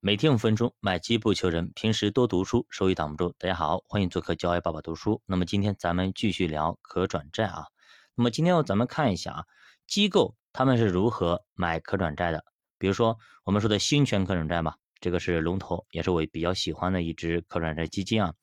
每天五分钟，买基不求人。平时多读书，收益挡不住。大家好，欢迎做客教爱爸爸读书。那么今天咱们继续聊可转债啊。那么今天咱们看一下啊，机构他们是如何买可转债的。比如说我们说的新权可转债吧，这个是龙头，也是我比较喜欢的一只可转债基金啊。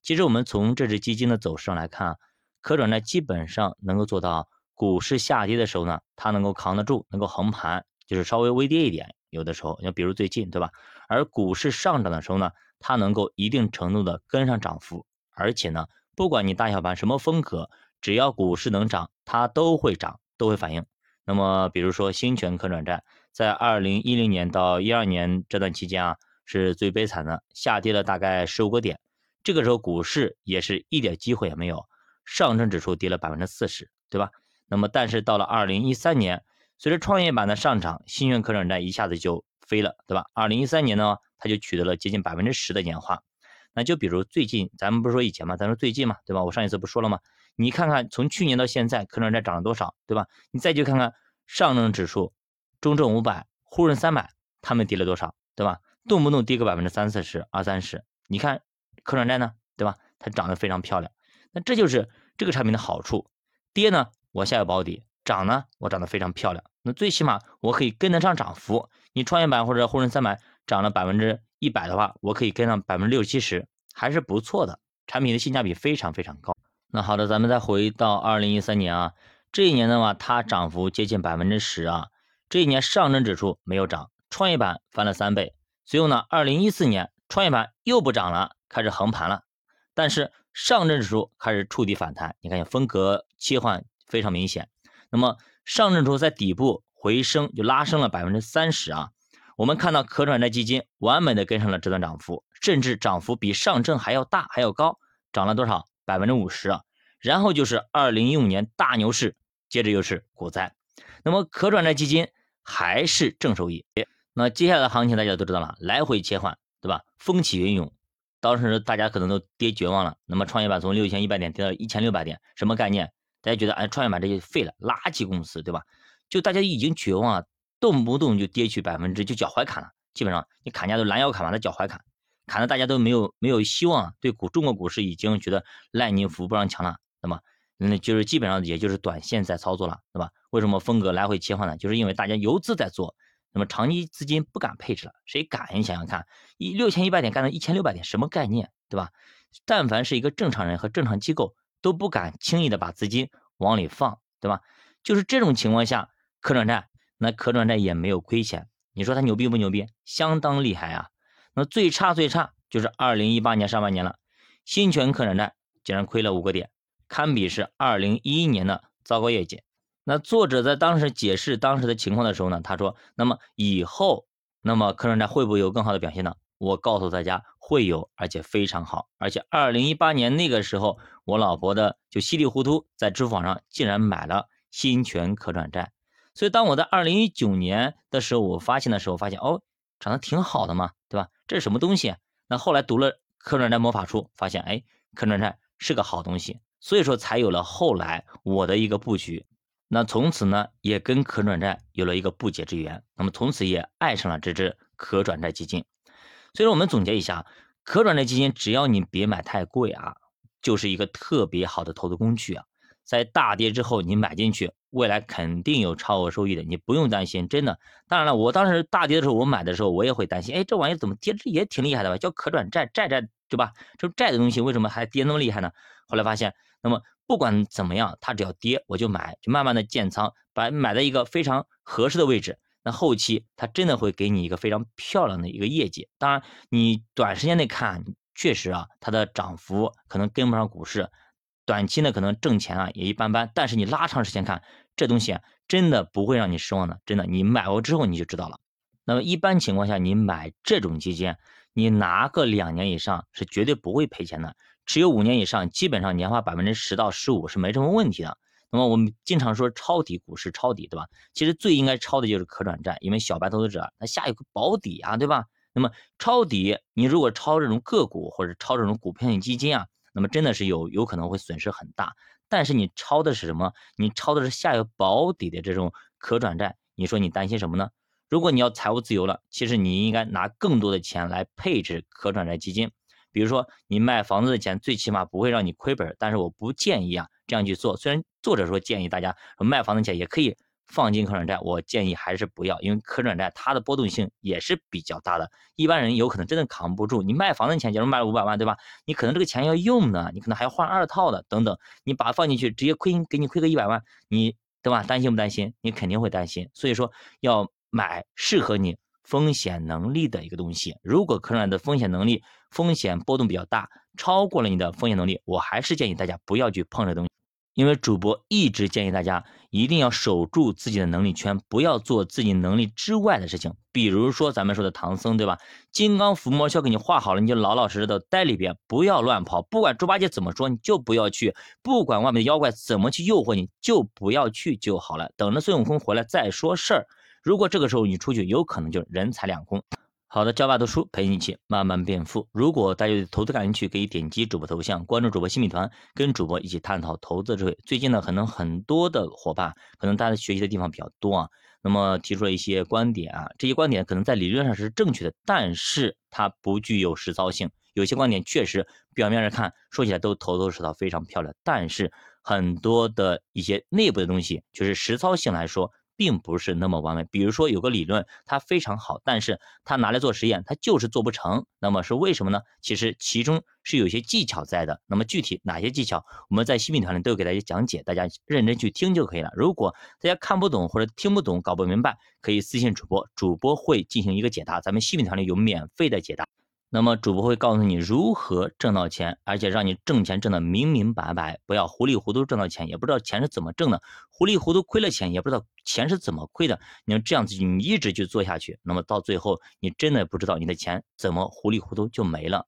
其实我们从这只基金的走势上来看啊，可转债基本上能够做到股市下跌的时候呢，它能够扛得住，能够横盘，就是稍微微跌一点。有的时候，你比如最近，对吧？而股市上涨的时候呢，它能够一定程度的跟上涨幅，而且呢，不管你大小盘什么风格，只要股市能涨，它都会涨，都会反应。那么，比如说新全可转债，在二零一零年到一二年这段期间啊，是最悲惨的，下跌了大概十五个点。这个时候股市也是一点机会也没有，上证指数跌了百分之四十，对吧？那么，但是到了二零一三年。随着创业板的上涨，新源可转债一下子就飞了，对吧？二零一三年呢，它就取得了接近百分之十的年化。那就比如最近，咱们不是说以前嘛，咱说最近嘛，对吧？我上一次不说了吗？你看看从去年到现在，可转债涨了多少，对吧？你再去看看上证指数、中证五百、沪深三百，它们跌了多少，对吧？动不动跌个百分之三四十、二三十。你看可转债呢，对吧？它涨得非常漂亮。那这就是这个产品的好处，跌呢，我下有保底。涨呢，我涨得非常漂亮。那最起码我可以跟得上涨幅。你创业板或者沪深三百涨了百分之一百的话，我可以跟上百分之六七十，还是不错的。产品的性价比非常非常高。那好的，咱们再回到二零一三年啊，这一年的话，它涨幅接近百分之十啊。这一年上证指数没有涨，创业板翻了三倍。随后呢，二零一四年创业板又不涨了，开始横盘了。但是上证指数开始触底反弹，你看风格切换非常明显。那么上证指数在底部回升，就拉升了百分之三十啊。我们看到可转债基金完美的跟上了这段涨幅，甚至涨幅比上证还要大，还要高，涨了多少？百分之五十啊。然后就是二零一五年大牛市，接着又是股灾。那么可转债基金还是正收益。那接下来的行情大家都知道了，来回切换，对吧？风起云涌，当时大家可能都跌绝望了。那么创业板从六千一百点跌到一千六百点，什么概念？大家觉得，哎，创业板这些废了，垃圾公司，对吧？就大家已经绝望了，动不动就跌去百分之，就脚踝砍了。基本上你砍价都拦腰砍，完了脚踝砍，砍的大家都没有没有希望，对股中国股市已经觉得烂泥扶不上墙了。那么，那就是基本上也就是短线在操作了，对吧？为什么风格来回切换呢？就是因为大家游资在做，那么长期资金不敢配置了，谁敢？你想想看，一六千一百点干到一千六百点，什么概念，对吧？但凡是一个正常人和正常机构。都不敢轻易的把资金往里放，对吧？就是这种情况下，可转债那可转债也没有亏钱，你说它牛逼不牛逼？相当厉害啊！那最差最差就是二零一八年上半年了，新权可转债竟然亏了五个点，堪比是二零一一年的糟糕业绩。那作者在当时解释当时的情况的时候呢，他说：那么以后，那么可转债会不会有更好的表现呢？我告诉大家会有，而且非常好，而且二零一八年那个时候，我老婆的就稀里糊涂在支付宝上竟然买了新权可转债，所以当我在二零一九年的时候，我发现的时候，发现哦，长得挺好的嘛，对吧？这是什么东西？那后来读了可转债魔法书，发现哎，可转债是个好东西，所以说才有了后来我的一个布局。那从此呢，也跟可转债有了一个不解之缘，那么从此也爱上了这只可转债基金。所以说，我们总结一下，可转债基金，只要你别买太贵啊，就是一个特别好的投资工具啊。在大跌之后，你买进去，未来肯定有超额收益的，你不用担心，真的。当然了，我当时大跌的时候，我买的时候，我也会担心，哎，这玩意怎么跌，这也挺厉害的吧？叫可转债，债债对吧？这债的东西为什么还跌那么厉害呢？后来发现，那么不管怎么样，它只要跌，我就买，就慢慢的建仓，把买在一个非常合适的位置。那后期它真的会给你一个非常漂亮的一个业绩。当然，你短时间内看，确实啊，它的涨幅可能跟不上股市，短期呢可能挣钱啊也一般般。但是你拉长时间看，这东西真的不会让你失望的。真的，你买过之后你就知道了。那么一般情况下，你买这种基金，你拿个两年以上是绝对不会赔钱的。持有五年以上，基本上年化百分之十到十五是没什么问题的。那么我们经常说抄底股市抄底，对吧？其实最应该抄的就是可转债，因为小白投资者他下有个保底啊，对吧？那么抄底，你如果抄这种个股或者抄这种股票型基金啊，那么真的是有有可能会损失很大。但是你抄的是什么？你抄的是下有保底的这种可转债，你说你担心什么呢？如果你要财务自由了，其实你应该拿更多的钱来配置可转债基金。比如说，你卖房子的钱最起码不会让你亏本，但是我不建议啊这样去做。虽然作者说建议大家卖房子钱也可以放进可转债，我建议还是不要，因为可转债它的波动性也是比较大的，一般人有可能真的扛不住。你卖房子钱，假如卖了五百万，对吧？你可能这个钱要用呢，你可能还要换二套的等等，你把它放进去，直接亏给你亏个一百万，你对吧？担心不担心？你肯定会担心。所以说要买适合你。风险能力的一个东西，如果可转的风险能力风险波动比较大，超过了你的风险能力，我还是建议大家不要去碰这东西。因为主播一直建议大家一定要守住自己的能力圈，不要做自己能力之外的事情。比如说咱们说的唐僧，对吧？金刚伏魔圈给你画好了，你就老老实实的待里边，不要乱跑。不管猪八戒怎么说，你就不要去；不管外面的妖怪怎么去诱惑你，就不要去就好了。等着孙悟空回来再说事儿。如果这个时候你出去，有可能就人财两空。好的，教爸读书陪你一起慢慢变富。如果大家对投资感兴趣，可以点击主播头像，关注主播新米团，跟主播一起探讨投资智慧。最近呢，可能很多的伙伴，可能大家学习的地方比较多啊，那么提出了一些观点啊，这些观点可能在理论上是正确的，但是它不具有实操性。有些观点确实表面上看说起来都头头是道，非常漂亮，但是很多的一些内部的东西，就是实操性来说。并不是那么完美。比如说有个理论，它非常好，但是它拿来做实验，它就是做不成。那么是为什么呢？其实其中是有些技巧在的。那么具体哪些技巧，我们在新品团里都有给大家讲解，大家认真去听就可以了。如果大家看不懂或者听不懂、搞不明白，可以私信主播，主播会进行一个解答。咱们新品团里有免费的解答。那么主播会告诉你如何挣到钱，而且让你挣钱挣得明明白白，不要糊里糊涂挣到钱，也不知道钱是怎么挣的，糊里糊涂亏了钱，也不知道钱是怎么亏的。你要这样子，你一直去做下去，那么到最后，你真的不知道你的钱怎么糊里糊涂就没了。